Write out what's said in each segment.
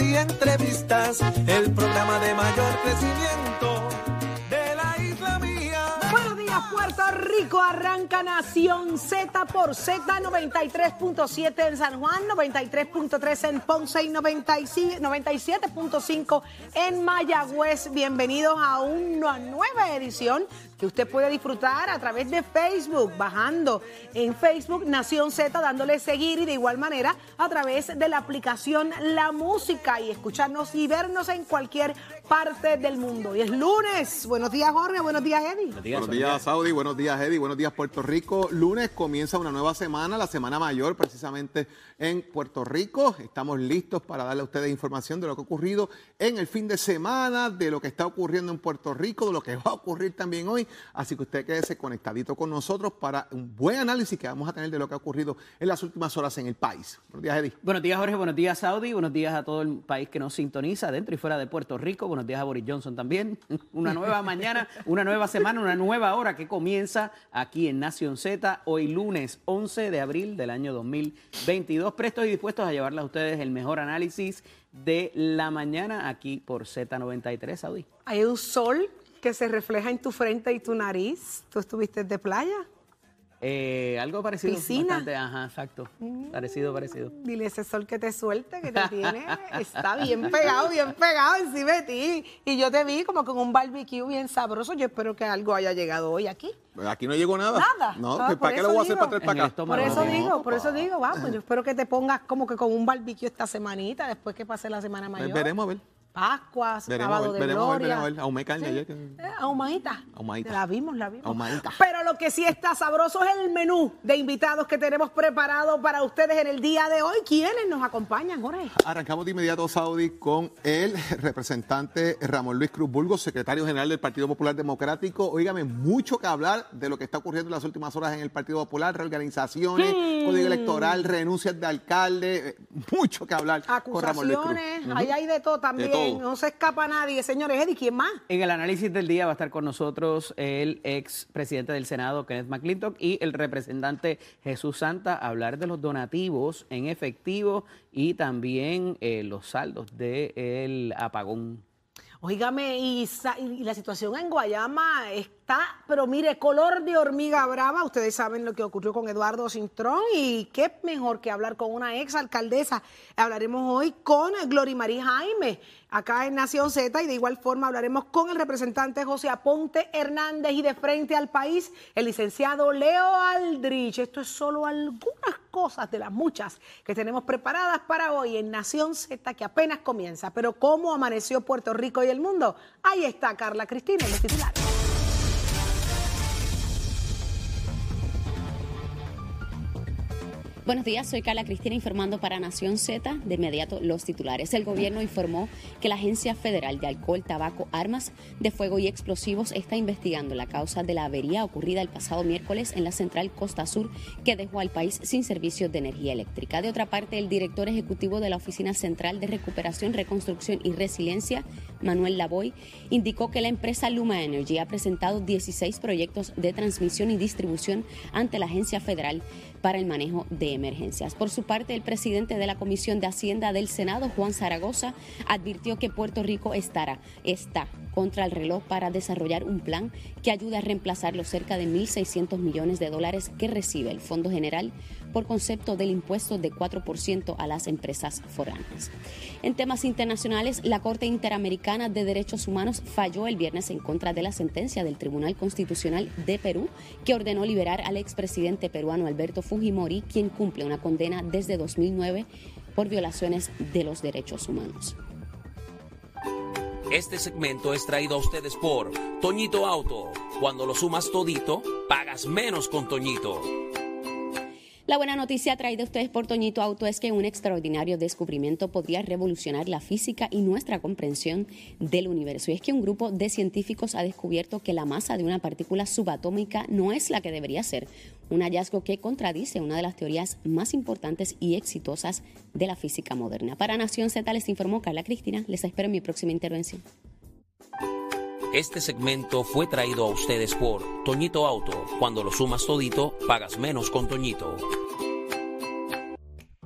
y entrevistas. El programa de mayor crecimiento de la isla mía. Buenos días, Puerto Rico. Arranca Nación Z por Z 93.7 en San Juan, 93.3 en Ponce y 95 97.5 en Mayagüez. Bienvenidos a una nueva edición que usted puede disfrutar a través de Facebook, bajando en Facebook Nación Z, dándole seguir y de igual manera a través de la aplicación La Música y escucharnos y vernos en cualquier parte del mundo. Y es lunes. Buenos días, Jorge. Buenos días, Eddie. Buenos días, Saudi. Buenos días, Eddie. Buenos días, Puerto Rico. Lunes comienza una nueva semana, la Semana Mayor, precisamente en Puerto Rico. Estamos listos para darle a ustedes información de lo que ha ocurrido en el fin de semana, de lo que está ocurriendo en Puerto Rico, de lo que va a ocurrir también hoy. Así que usted quédese conectadito con nosotros para un buen análisis que vamos a tener de lo que ha ocurrido en las últimas horas en el país. Buenos días, Eddie. Buenos días, Jorge. Buenos días, Saudi. Buenos días a todo el país que nos sintoniza dentro y fuera de Puerto Rico. Buenos días a Boris Johnson también. Una nueva mañana, una nueva semana, una nueva hora que comienza aquí en Nación Z. Hoy lunes 11 de abril del año 2022. Prestos y dispuestos a llevarles a ustedes el mejor análisis de la mañana aquí por Z93, Saudi. Hay un sol que se refleja en tu frente y tu nariz. ¿Tú estuviste de playa? Eh, algo parecido. Piscina. bastante, ajá, exacto. Parecido, parecido. Dile ese sol que te suelte, que te tiene, está bien pegado, bien pegado encima de ti. Y yo te vi como con un barbecue bien sabroso. Yo espero que algo haya llegado hoy aquí. Aquí no llegó nada. Nada. No, Ah, pues, ¿para qué lo voy a hacer para traer para el acá? estómago. Por eso no, digo, por eso digo, vamos, yo espero que te pongas como que con un barbecue esta semanita, después que pase la semana mayor. Pues veremos a ver. Pascua, Veremos, sábado ver, de veremos, ver, gloria. veremos, ver. Ahumé carne Sí. ayer que- Eh, ahumadita. Ahumadita. La vimos, la vimos. Ahumadita. Pero lo que sí está sabroso es el menú de invitados que tenemos preparado para ustedes en el día de hoy. ¿Quiénes nos acompañan, Jorge? Arrancamos de inmediato, Saudi, con el representante Ramón Luis Cruz Burgos, secretario general del Partido Popular Democrático. Óigame, mucho que hablar de lo que está ocurriendo en las últimas horas en el Partido Popular, reorganizaciones, Hmm. código electoral, renuncias de alcalde, eh, mucho que hablar con Ramón Luis Cruz. Acusaciones, ahí hay de todo también. todo. No se escapa nadie, señores. Eddie, ¿quién más? En el análisis del día va a estar con nosotros el ex presidente del Senado, Kenneth McClintock, y el representante Jesús Santa, a hablar de los donativos en efectivo y también eh, los saldos del apagón. Óigame, y, y la situación en Guayama pero mire, color de hormiga brava. Ustedes saben lo que ocurrió con Eduardo Cintrón y qué mejor que hablar con una ex alcaldesa. Hablaremos hoy con Glory María Jaime, acá en Nación Z, y de igual forma hablaremos con el representante José Aponte Hernández y de frente al país, el licenciado Leo Aldrich. Esto es solo algunas cosas de las muchas que tenemos preparadas para hoy en Nación Z, que apenas comienza. Pero ¿cómo amaneció Puerto Rico y el mundo? Ahí está Carla Cristina en los titulares. Buenos días, soy Carla Cristina informando para Nación Z. De inmediato los titulares. El gobierno informó que la Agencia Federal de Alcohol, Tabaco, Armas de Fuego y Explosivos está investigando la causa de la avería ocurrida el pasado miércoles en la central Costa Sur que dejó al país sin servicios de energía eléctrica. De otra parte, el director ejecutivo de la Oficina Central de Recuperación, Reconstrucción y Resiliencia, Manuel Lavoy, indicó que la empresa Luma Energy ha presentado 16 proyectos de transmisión y distribución ante la Agencia Federal para el manejo de emergencias. Por su parte, el presidente de la Comisión de Hacienda del Senado, Juan Zaragoza, advirtió que Puerto Rico estará, está contra el reloj para desarrollar un plan que ayude a reemplazar los cerca de 1.600 millones de dólares que recibe el Fondo General por concepto del impuesto de 4% a las empresas foráneas. En temas internacionales, la Corte Interamericana de Derechos Humanos falló el viernes en contra de la sentencia del Tribunal Constitucional de Perú que ordenó liberar al expresidente peruano Alberto Fujimori, quien cumple una condena desde 2009 por violaciones de los derechos humanos. Este segmento es traído a ustedes por Toñito Auto. Cuando lo sumas todito, pagas menos con Toñito. La buena noticia traída a ustedes por Toñito Auto es que un extraordinario descubrimiento podría revolucionar la física y nuestra comprensión del universo. Y es que un grupo de científicos ha descubierto que la masa de una partícula subatómica no es la que debería ser. Un hallazgo que contradice una de las teorías más importantes y exitosas de la física moderna. Para Nación Z les informó Carla Cristina. Les espero en mi próxima intervención. Este segmento fue traído a ustedes por Toñito Auto. Cuando lo sumas todito, pagas menos con Toñito.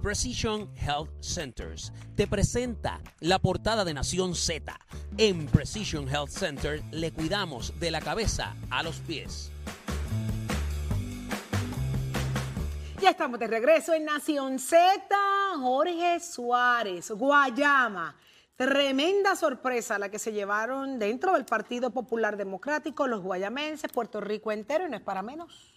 Precision Health Centers te presenta la portada de Nación Z. En Precision Health Center le cuidamos de la cabeza a los pies. Ya estamos de regreso en Nación Z. Jorge Suárez, Guayama. Tremenda sorpresa la que se llevaron dentro del Partido Popular Democrático los guayamenses, Puerto Rico entero, y no es para menos.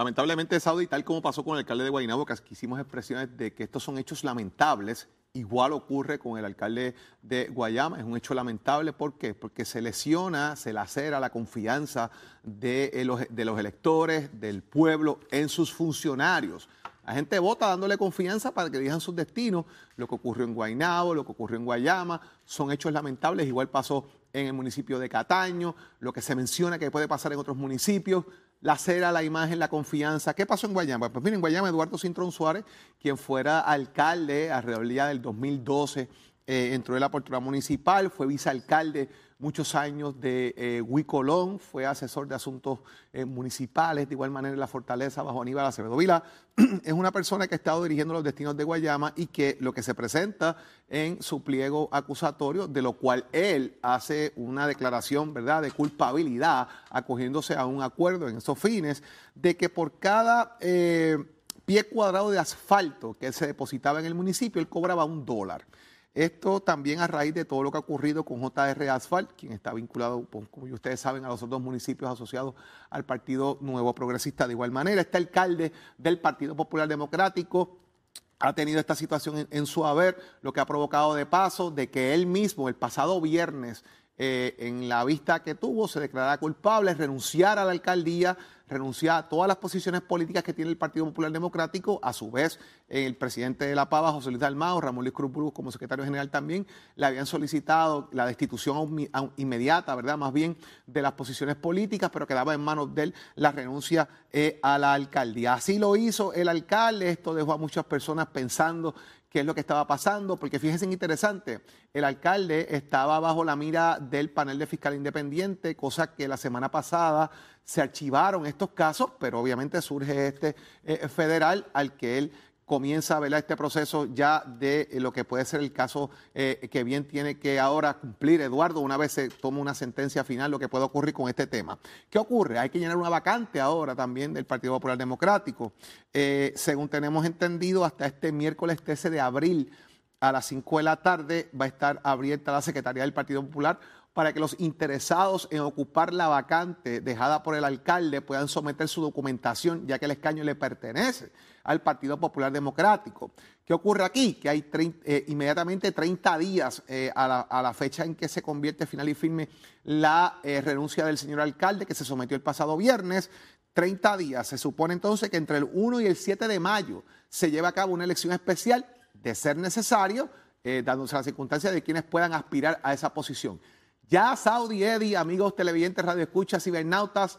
Lamentablemente, Saudi, tal como pasó con el alcalde de Guaynabo, que hicimos expresiones de que estos son hechos lamentables, igual ocurre con el alcalde de Guayama. Es un hecho lamentable, ¿por qué? Porque se lesiona, se lacera la confianza de eh, los, de los electores, del pueblo, en sus funcionarios. La gente vota dándole confianza para que digan sus destinos. Lo que ocurrió en Guaynabo, lo que ocurrió en Guayama, son hechos lamentables. Igual pasó en el municipio de Cataño, lo que se menciona que puede pasar en otros municipios la cera, la imagen, la confianza. ¿Qué pasó en Guayama? Pues miren, en Guayama Eduardo Cintrón Suárez, quien fuera alcalde alrededor del 2012, eh, entró en la portura municipal, fue vicealcalde muchos años de eh, Huicolón, fue asesor de asuntos eh, municipales, de igual manera en la Fortaleza bajo Aníbal Acevedo Vila. es una persona que ha estado dirigiendo los destinos de Guayama y que lo que se presenta en su pliego acusatorio, de lo cual él hace una declaración, ¿verdad?, de culpabilidad, acogiéndose a un acuerdo en esos fines, de que por cada eh, pie cuadrado de asfalto que se depositaba en el municipio, él cobraba un dólar. Esto también a raíz de todo lo que ha ocurrido con JR Asphalt, quien está vinculado, pues, como ustedes saben, a los otros municipios asociados al Partido Nuevo Progresista. De igual manera, este alcalde del Partido Popular Democrático ha tenido esta situación en, su haber, lo que ha provocado de paso de que él mismo el pasado viernes, eh, en la vista que tuvo, se declarara culpable, renunciara a la alcaldía renunciar a todas las posiciones políticas que tiene el Partido Popular Democrático. A su vez, el presidente de la Pava, José Luis Dalmao, Ramón Luis Cruz como secretario general también, le habían solicitado la destitución inmediata, ¿verdad? Más bien de las posiciones políticas, pero quedaba en manos de él la renuncia eh, a la alcaldía. Así lo hizo el alcalde. Esto dejó a muchas personas pensando qué es lo que estaba pasando, porque fíjense interesante, el alcalde estaba bajo la mira del panel de fiscal independiente, cosa que la semana pasada se archivaron estos casos, pero obviamente surge este eh, federal al que él comienza a ver este proceso ya de eh, lo que puede ser el caso eh, que bien tiene que ahora cumplir Eduardo una vez se toma una sentencia final, lo que puede ocurrir con este tema. ¿Qué ocurre? Hay que llenar una vacante ahora también del Partido Popular Democrático. Eh, según tenemos entendido, hasta este miércoles 13 de abril a las 5 de la tarde va a estar abierta la Secretaría del Partido Popular para que los interesados en ocupar la vacante dejada por el alcalde puedan someter su documentación, ya que el escaño le pertenece al Partido Popular Democrático. ¿Qué ocurre aquí? Que hay eh, inmediatamente 30 días eh, a, la, fecha en que se convierte final y firme la eh, renuncia del señor alcalde, que se sometió el pasado viernes. 30 días. Se supone entonces que entre el 1 y el 7 de mayo se lleva a cabo una elección especial, de ser necesario, dándose la circunstancia de quienes puedan aspirar a esa posición. Ya Saudi Eddy, amigos televidentes, radioescuchas, cibernautas,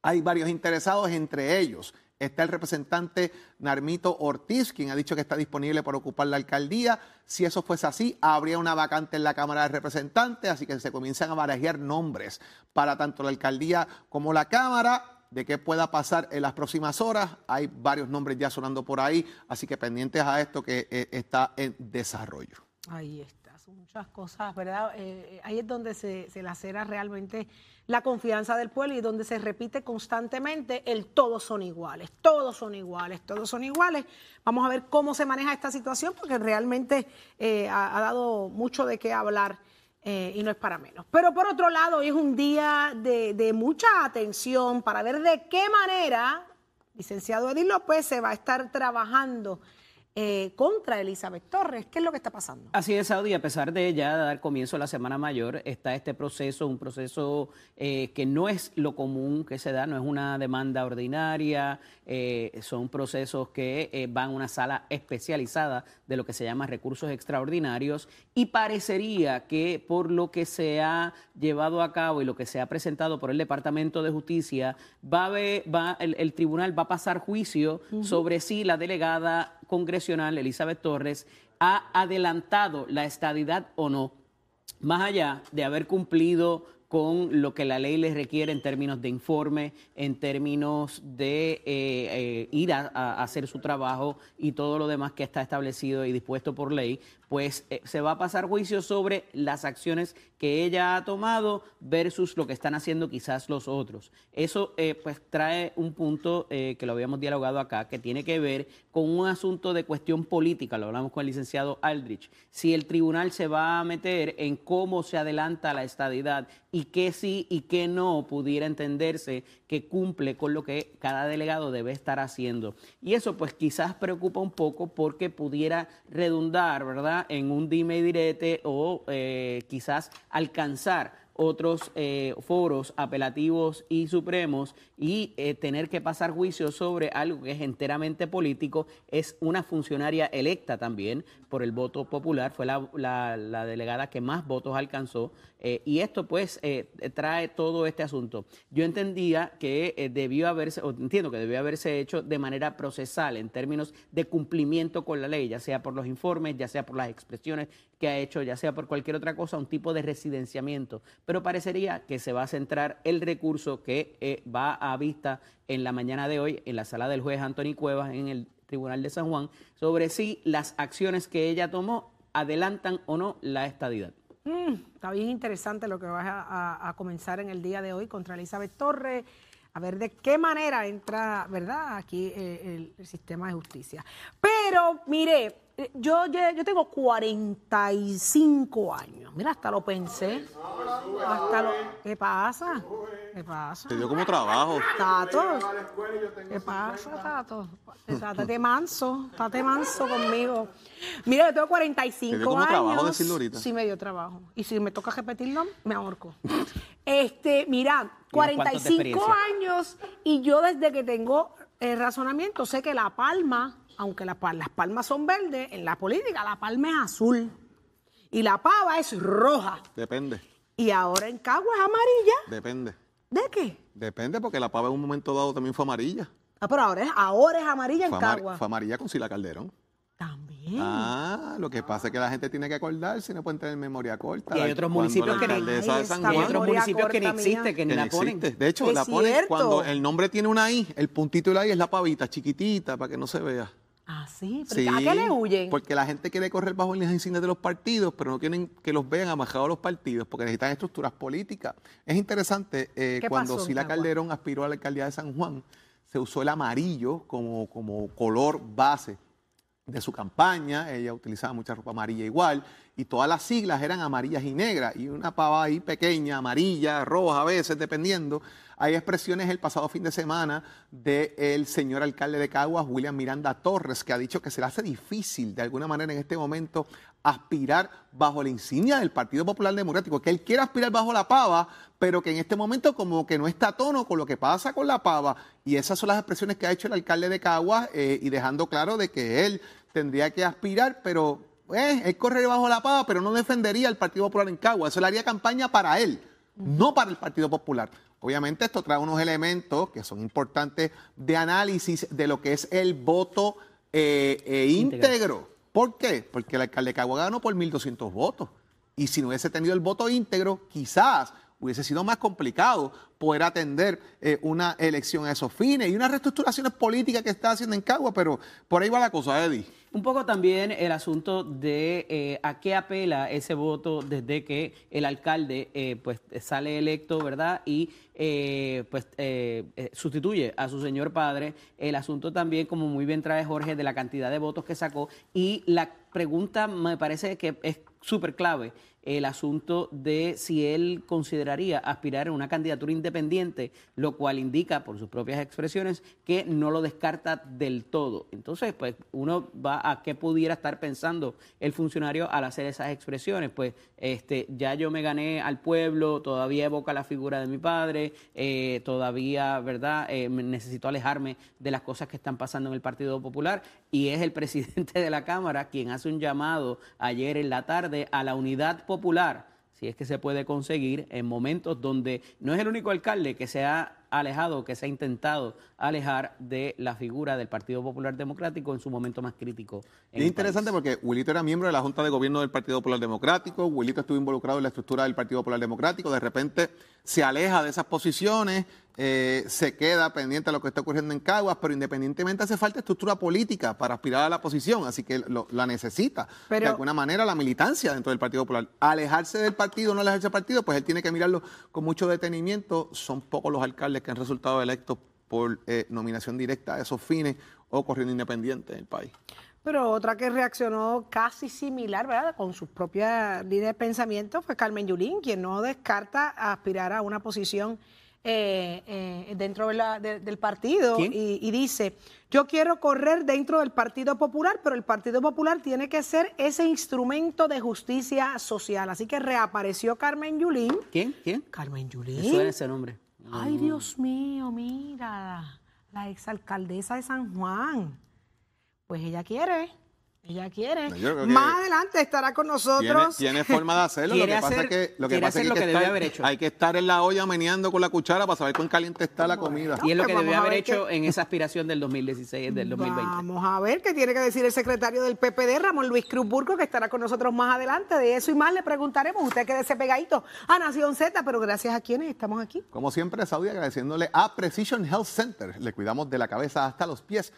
hay varios interesados, entre ellos está el representante Narmito Ortiz, quien ha dicho que está disponible para ocupar la alcaldía. Si eso fuese así, habría una vacante en la Cámara de Representantes, así que se comienzan a barajear nombres para tanto la alcaldía como la Cámara. De qué pueda pasar en las próximas horas. Hay varios nombres ya sonando por ahí, así que pendientes a esto que eh, está en desarrollo. Ahí está, son muchas cosas, ¿verdad? Eh, eh, ahí es donde se, se lacera realmente la confianza del pueblo y donde se repite constantemente el todos son iguales, todos son iguales, todos son iguales. Vamos a ver cómo se maneja esta situación porque realmente eh, ha, dado mucho de qué hablar. Y no es para menos. Pero por otro lado, hoy es un día de, de mucha atención para ver de qué manera, licenciado Edil López, se va a estar trabajando eh, contra Elizabeth Torres. ¿Qué es lo que está pasando? Así es, Saudi. A pesar de ya dar comienzo a la Semana Mayor, está este proceso, un proceso eh, que no es lo común que se da, no es una demanda ordinaria, eh, son procesos que van a una sala especializada de lo que se llama recursos extraordinarios y parecería que por lo que se ha llevado a cabo y lo que se ha presentado por el Departamento de Justicia, va, a va el, tribunal va a pasar juicio sobre si la delegada congresional, Elizabeth Torres, ha adelantado la estadidad o no, más allá de haber cumplido con lo que la ley les requiere en términos de informe, en términos de eh, eh, ir a, a hacer su trabajo y todo lo demás que está establecido y dispuesto por ley, pues eh, se va a pasar juicio sobre las acciones que ella ha tomado versus lo que están haciendo quizás los otros. Eso eh, pues trae un punto eh, que lo habíamos dialogado acá, que tiene que ver con un asunto de cuestión política, lo hablamos con el licenciado Aldrich, si el tribunal se va a meter en cómo se adelanta la estadidad y qué sí y qué no pudiera entenderse que cumple con lo que cada delegado debe estar haciendo. Y eso pues quizás preocupa un poco porque pudiera redundar, ¿verdad?, en un dime y direte o eh, quizás alcanzar otros eh, foros apelativos y supremos y eh, tener que pasar juicio sobre algo que es enteramente político, es una funcionaria electa también por el voto popular, fue la, delegada que más votos alcanzó eh, y esto pues trae todo este asunto. Yo entendía que debió haberse, o entiendo que debió haberse hecho de manera procesal en términos de cumplimiento con la ley, ya sea por los informes, ya sea por las expresiones que ha hecho, ya sea por cualquier otra cosa, un tipo de residenciamiento. Pero parecería que se va a centrar el recurso que eh, va a vista en la mañana de hoy en la sala del juez Anthony Cuevas en el Tribunal de San Juan sobre si las acciones que ella tomó adelantan o no la estadidad. Mm, está bien interesante lo que vas a, comenzar en el día de hoy contra Elizabeth Torres. A ver de qué manera entra, ¿verdad? Aquí eh, el, el sistema de justicia. Pero, mire, eh, yo, yo, yo tengo 45 años. Mira, hasta lo pensé. Hasta lo, ¿Qué pasa? ¿Qué pasa? Te dio como trabajo. Tato. ¿Qué pasa, Tato? Estate manso, estate manso conmigo. Mira, yo tengo 45 ¿Te dio como años. trabajo decirlo ahorita? Sí, me dio trabajo. Y si me toca repetirlo, me ahorco. Este, mira, unos cuantos de 45 experiencia. años y yo desde que tengo eh, razonamiento sé que la palma, aunque la las palmas son verdes, en la política la palma es azul y la pava es roja. Depende, Y ahora en Cagua es amarilla. depende. ¿De qué? Depende porque la pava en un momento dado también fue amarilla. Ah, pero ahora es, ahora es amarilla en Fue, amar- Cagua. fue amarilla con Sila Calderón. También. Ah, lo que pasa es que la gente tiene que acordarse, no pueden tener memoria corta. Y hay otros municipios que ni- de San esta Hay Juan- otros municipios que ni existen, que ni la no ponen. existe. De hecho, Es la ponen cierto. cuando el nombre tiene una I, el puntito de la I es la pavita, chiquitita, para que no se vea. Ah, sí. ¿Pero ¿A qué le huyen? Porque la gente quiere correr bajo las insignias de los partidos, pero no quieren que los vean amajados a los partidos, porque necesitan estructuras políticas. Es interesante, eh, ¿Qué cuando Sila? Calderón aspiró a la alcaldía de San Juan, se usó el amarillo como, como color base de su campaña. Ella utilizaba mucha ropa amarilla igual, y todas las siglas eran amarillas y negras, y una pava ahí pequeña, amarilla, roja a veces, dependiendo. Hay expresiones el pasado fin de semana del señor alcalde de Caguas, William Miranda Torres, que ha dicho que se le hace difícil de alguna manera en este momento aspirar bajo la insignia del Partido Popular Democrático, que él quiere aspirar bajo la pava, pero que en este momento como que no está a tono con lo que pasa con la pava. Y esas son las expresiones que ha hecho el alcalde de Caguas eh, y dejando claro de que él tendría que aspirar, pero eh, él correría bajo la pava, pero no defendería al Partido Popular en Caguas. Eso le haría campaña para él, no para el Partido Popular. Obviamente esto trae unos elementos que son importantes de análisis de lo que es el voto eh, eh, Íntegro. ¿Por qué? Porque el alcalde de Caguas ganó por 1.200 votos. Y si no hubiese tenido el voto íntegro, quizás hubiese sido más complicado poder atender eh, una elección a esos fines y unas reestructuraciones políticas que está haciendo en Caguas, pero por ahí va la cosa, Eddie. Un poco también el asunto de eh, a qué apela ese voto desde que el alcalde eh, pues sale electo, ¿verdad? Y eh, pues eh, eh, sustituye a su señor padre. El asunto también, como muy bien trae Jorge, de la cantidad de votos que sacó. Y la pregunta me parece que es súper clave el asunto de si él consideraría aspirar a una candidatura independiente, lo cual indica, por sus propias expresiones, que no lo descarta del todo. Entonces, pues uno va a qué pudiera estar pensando el funcionario al hacer esas expresiones. Pues este, ya yo me gané al pueblo, todavía evoca la figura de mi padre, eh, todavía, ¿verdad? Eh, necesito alejarme de las cosas que están pasando en el Partido Popular y es el presidente de la Cámara quien hace un llamado ayer en la tarde a la unidad popular. Si es que se puede conseguir en momentos donde no es el único alcalde que se ha alejado, que se ha intentado alejar de la figura del Partido Popular Democrático en su momento más crítico. es interesante porque Wilito era miembro de la Junta de Gobierno del Partido Popular Democrático, Wilito estuvo involucrado en la estructura del Partido Popular Democrático, de repente se aleja de esas posiciones, eh, se queda pendiente de lo que está ocurriendo en Caguas, pero independientemente hace falta estructura política para aspirar a la posición, así que la necesita de alguna manera la militancia dentro del Partido Popular. Alejarse del partido o no alejarse del partido, pues él tiene que mirarlo con mucho detenimiento. Son pocos los alcaldes que han resultado electos por eh, nominación directa a esos fines o corriendo independiente en el país. Pero otra que reaccionó casi similar, ¿verdad? Con sus propias líneas de pensamiento fue Carmen Yulín, quien no descarta aspirar a una posición eh, eh, dentro del partido y, dice, yo quiero correr dentro del Partido Popular, pero el Partido Popular tiene que ser ese instrumento de justicia social. Así que reapareció Carmen Yulín. ¿Quién? ¿Quién? Carmen Yulín. Eso ese nombre. Ay, Dios mío, mira, la exalcaldesa de San Juan. Pues ella quiere ella quiere. Más adelante estará con nosotros. Tiene, forma de hacerlo. lo que pasa es que, lo que, pasa es que, hay que estar en la olla meneando con la cuchara para saber cuán caliente está la comida. Y es lo que debió haber hecho en esa aspiración del 2016, del 2020. Vamos a ver qué tiene que decir el secretario del PPD, Ramón Luis Cruz Burgo, que estará con nosotros más adelante. De eso y más le preguntaremos. Usted quédese pegadito a Nación Z, pero gracias a quienes estamos aquí. Como siempre, Saudi, agradeciéndole a Precision Health Center. Le cuidamos de la cabeza hasta los pies.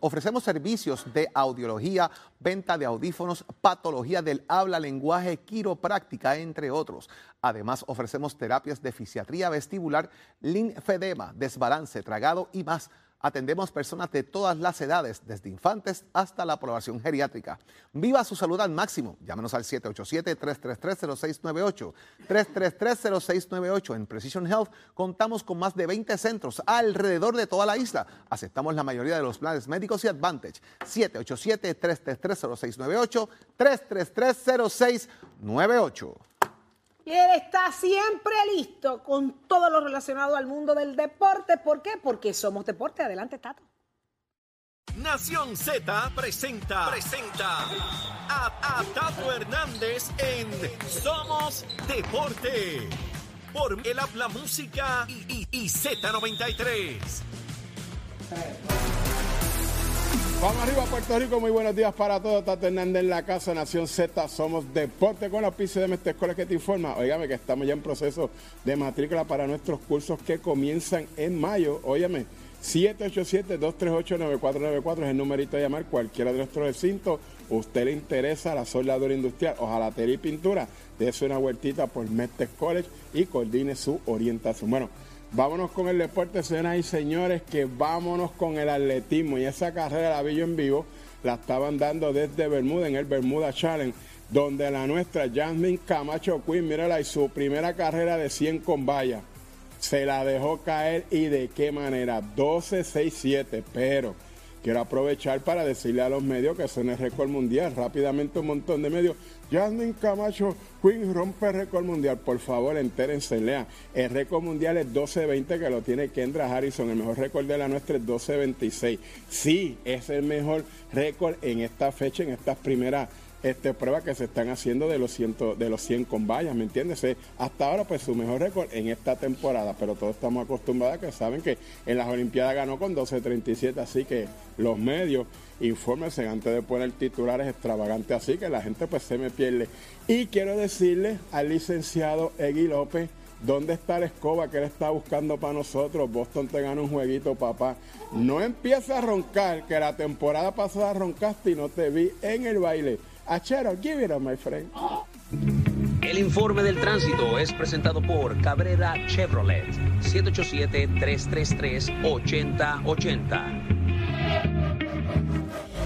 Ofrecemos servicios de audiología, venta de audífonos, patología del habla, lenguaje, quiropráctica, entre otros. Además, ofrecemos terapias de fisiatría vestibular, linfedema, desbalance, tragado y más Atendemos personas de todas las edades, desde infantes hasta la aprobación geriátrica. Viva su salud al máximo. Llámenos al 787-333-0698. 333-0698. En Precision Health contamos con más de 20 centros alrededor de toda la isla. Aceptamos la mayoría de los planes médicos y Advantage. 787-333-0698. 333-0698. Y él está siempre listo con todo lo relacionado al mundo del deporte. ¿Por qué? Porque somos deporte. Adelante, Tato. Nación Z presenta, presenta a, Tato Hernández en Somos Deporte. Por el habla música y, y Z93. Vamos arriba Puerto Rico, muy buenos días para todos. Tato Hernández en la casa, Nación Z, somos deporte con la pizza de Mestre Escuela que te informa. Óigame que estamos ya en proceso de matrícula para nuestros cursos que comienzan en mayo. Óyame, 787-238-9494 es el numerito de llamar cualquiera de nuestros recintos. Usted le interesa la soldadura industrial, ojalatería y pintura, dése una vueltita por Mestre College y coordine su orientación. Bueno, Vámonos con el deporte, señoras y señores, que vámonos con el atletismo. Y esa carrera la vi yo en vivo, la estaban dando desde Bermuda, en el Bermuda Challenge, donde la nuestra Jasmine Camacho Quinn, mírala, y su primera carrera de 100 con valla, se la dejó caer y de qué manera, 12-6-7, pero quiero aprovechar para decirle a los medios que son el récord mundial, rápidamente un montón de medios Jasmine Camacho Queen rompe récord mundial. Por favor, entérense, lean. El récord mundial es 12.20 que lo tiene Kendra Harrison. El mejor récord de la nuestra es 12.26. Sí, es el mejor récord en esta fecha, en estas primeras este, pruebas que se están haciendo de los, 100, de los 100 con vallas, ¿me entiendes? Hasta ahora, pues su mejor récord en esta temporada, pero todos estamos acostumbrados a que saben que en las Olimpiadas ganó con 12.37, así que los medios infórmense antes de poner titulares extravagantes así que la gente pues se me pierde. Y quiero decirle al licenciado Egui López, ¿dónde está la escoba que él está buscando para nosotros? Boston te gana un jueguito, papá. No empieza a roncar, que la temporada pasada roncaste y no te vi en el baile. Achero, give it up, my friend. El informe del tránsito es presentado por Cabrera Chevrolet, 787-333-8080.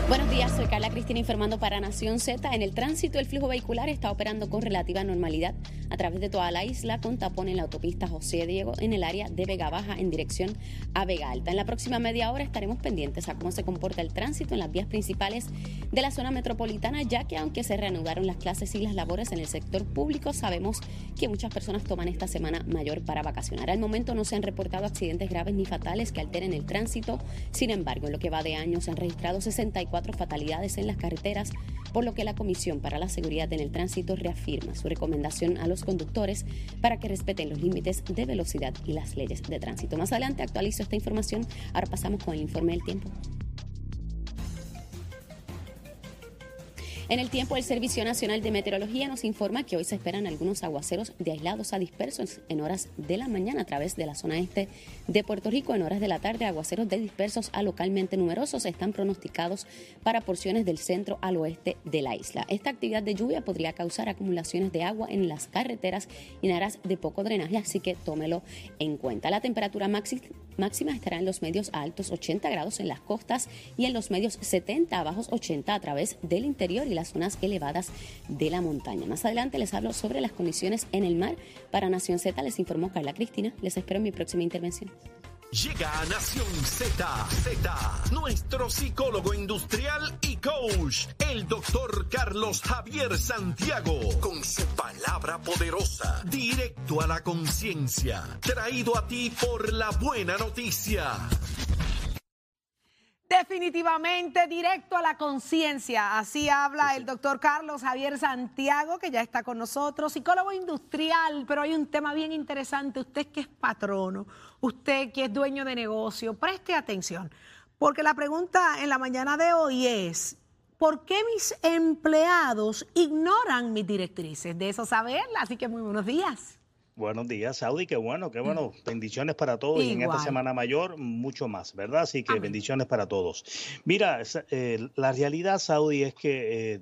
Buenos días, soy Carla Cristina informando para Nación Z. En el tránsito, el flujo vehicular está operando con relativa normalidad a través de toda la isla, con tapón en la autopista José Diego en el área de Vega Baja en dirección a Vega Alta. En la próxima media hora estaremos pendientes a cómo se comporta el tránsito en las vías principales de la zona metropolitana, ya que aunque se reanudaron las clases y las labores en el sector público, sabemos que muchas personas toman esta semana mayor para vacacionar. Al momento no se han reportado accidentes graves ni fatales que alteren el tránsito. Sin embargo, en lo que va de año se han registrado 64 fatalidades en las carreteras por lo que la Comisión para la Seguridad en el Tránsito reafirma su recomendación a los conductores para que respeten los límites de velocidad y las leyes de tránsito. Más adelante actualizo esta información. Ahora pasamos con el informe del tiempo. En el tiempo, el Servicio Nacional de Meteorología nos informa que hoy se esperan algunos aguaceros de aislados a dispersos en horas de la mañana a través de la zona este de Puerto Rico. En horas de la tarde, aguaceros de dispersos a localmente numerosos están pronosticados para porciones del centro al oeste de la isla. Esta actividad de lluvia podría causar acumulaciones de agua en las carreteras y en áreas de poco drenaje, así que tómelo en cuenta. La temperatura máxima estará en los medios altos 80 grados en las costas y en los medios 70 a bajos 80 a través del interior y las zonas elevadas de la montaña. Más adelante les hablo sobre las condiciones en el mar. Para Nación Z les informó Carla Cristina. Les espero en mi próxima intervención. Llega a Nación Z, Z, nuestro psicólogo industrial y coach, el doctor Carlos Javier Santiago, con su palabra poderosa, directo a la conciencia, traído a ti por la buena noticia. Definitivamente directo a la conciencia. Así habla el doctor Carlos Javier Santiago, que ya está con nosotros, psicólogo industrial, pero hay un tema bien interesante. Usted que es patrono, usted que es dueño de negocio, preste atención, porque la pregunta en la mañana de hoy es, ¿por qué mis empleados ignoran mis directrices? De eso saberla, así que muy buenos días. Buenos días, Saudi. Qué bueno, qué bueno. Mm. Bendiciones para todos y en esta Semana Mayor mucho más, ¿verdad? Así que bendiciones para todos. Mira, eh, la realidad, Saudi, es que eh,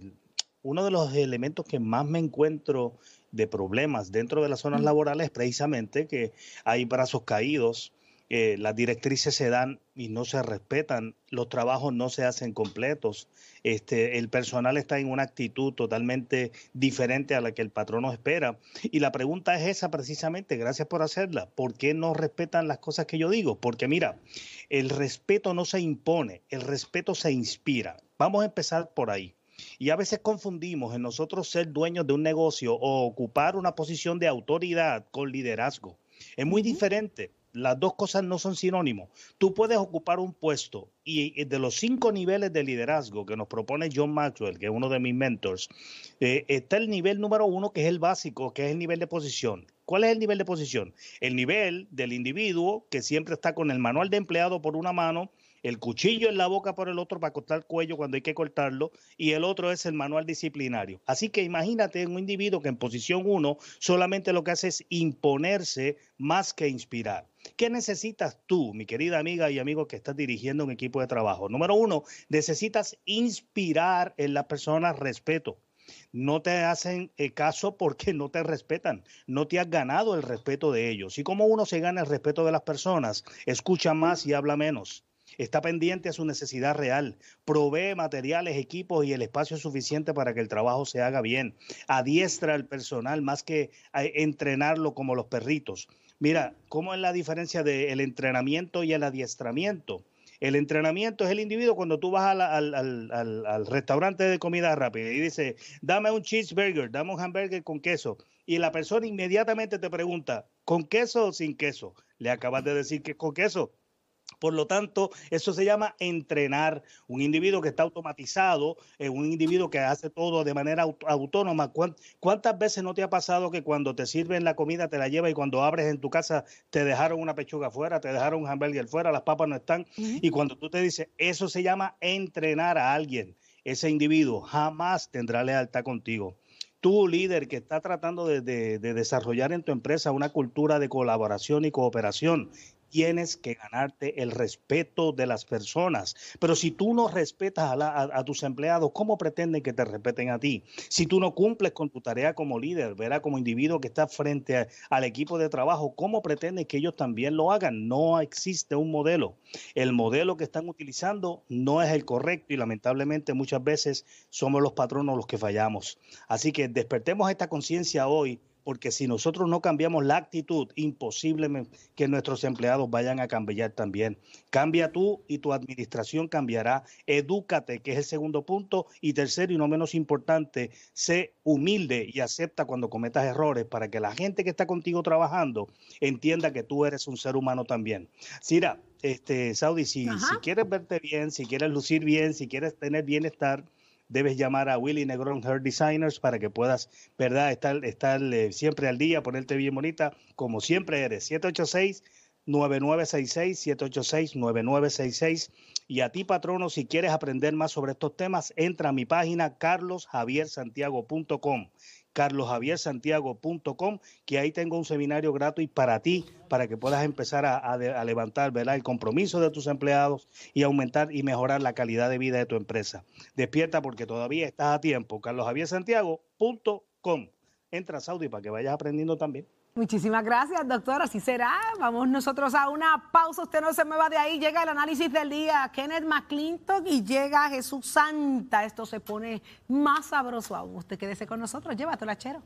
uno de los elementos que más me encuentro de problemas dentro de las zonas mm. laborales es precisamente que hay brazos caídos, eh, las directrices se dan y no se respetan, los trabajos no se hacen completos, este, el personal está en una actitud totalmente diferente a la que el patrono espera. Y la pregunta es esa precisamente, gracias por hacerla, ¿por qué no respetan las cosas que yo digo? Porque mira, el respeto no se impone, el respeto se inspira. Vamos a empezar por ahí. Y a veces confundimos en nosotros ser dueños de un negocio o ocupar una posición de autoridad con liderazgo. Es muy diferente las dos cosas no son sinónimos. Tú puedes ocupar un puesto y de los cinco niveles de liderazgo que nos propone John Maxwell, que es uno de mis mentors, eh, está el nivel número uno, que es el básico, que es el nivel de posición. ¿Cuál es el nivel de posición? El nivel del individuo que siempre está con el manual de empleado por una mano el cuchillo en la boca por el otro para cortar el cuello cuando hay que cortarlo, y el otro es el manual disciplinario. Así que imagínate un individuo que en posición 1 solamente lo que hace es imponerse más que inspirar. ¿Qué necesitas tú, mi querida amiga y amigo que estás dirigiendo un equipo de trabajo? Número uno, necesitas inspirar en las personas respeto no te hacen eh, caso porque no te respetan, no te has ganado el respeto de ellos. Y como uno se gana el respeto de las personas, escucha más y habla menos está pendiente a su necesidad real, provee materiales, equipos y el espacio suficiente para que el trabajo se haga bien, adiestra al personal más que entrenarlo como los perritos. Mira, ¿cómo es la diferencia del entrenamiento y el adiestramiento? El entrenamiento es el individuo cuando tú vas al, al, restaurante de comida rápida y dice, dame un cheeseburger, dame un hamburger con queso. Y la persona inmediatamente te pregunta, ¿con queso o sin queso? Le acabas de decir que con queso. Por lo tanto, eso se llama entrenar. Un individuo que está automatizado, eh, un individuo que hace todo de manera autónoma. ¿Cuántas veces no te ha pasado que cuando te sirven la comida te la lleva y cuando abres en tu casa te dejaron una pechuga fuera, te dejaron un hamburger fuera, las papas no están? Y cuando tú te dices, eso se llama entrenar a alguien. Ese individuo jamás tendrá lealtad contigo tú, líder, que está tratando de, desarrollar en tu empresa una cultura de colaboración y cooperación, tienes que ganarte el respeto de las personas. Pero si tú no respetas a, tus empleados, ¿cómo pretenden que te respeten a ti? Si tú no cumples con tu tarea como líder, verá como individuo que está frente al equipo de trabajo, ¿cómo pretenden que ellos también lo hagan? No existe un modelo. El modelo que están utilizando no es el correcto y lamentablemente muchas veces somos los patronos los que fallamos. Así que despertemos esta conciencia hoy porque si nosotros no cambiamos la actitud, imposible que nuestros empleados vayan a cambiar también. Cambia tú y tu administración cambiará. Edúcate, que es el segundo punto. Y tercero y no menos importante, sé humilde y acepta cuando cometas errores para que la gente que está contigo trabajando entienda que tú eres un ser humano también. Sira, este, Saudi, si, si quieres verte bien, si quieres lucir bien, si quieres tener bienestar, debes llamar a Willy Negrón Hair Designers para que puedas, ¿verdad?, estar, estar eh, siempre al día, ponerte bien bonita, como siempre eres. 786 9966 786 9966 y a ti patrono si quieres aprender más sobre estos temas entra a mi página carlosjaviersantiago.com carlosjaviersantiago.com, que ahí tengo un seminario gratuito para ti, para que puedas empezar a, levantar el compromiso de tus empleados y aumentar y mejorar la calidad de vida de tu empresa. Despierta porque todavía estás a tiempo. carlosjaviersantiago.com. Entra, Saudi, para que vayas aprendiendo también. Muchísimas gracias, doctor. Así será. Vamos nosotros a una pausa. Usted no se me va de ahí. Llega el análisis del día. Kenneth McClintock y llega Jesús Santa. Esto se pone más sabroso aún. Usted quédese con nosotros. Llévatelo, chero.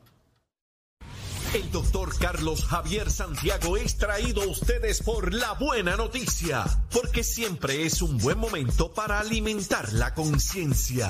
El doctor Carlos Javier Santiago es traído a ustedes por la buena noticia, porque siempre es un buen momento para alimentar la conciencia.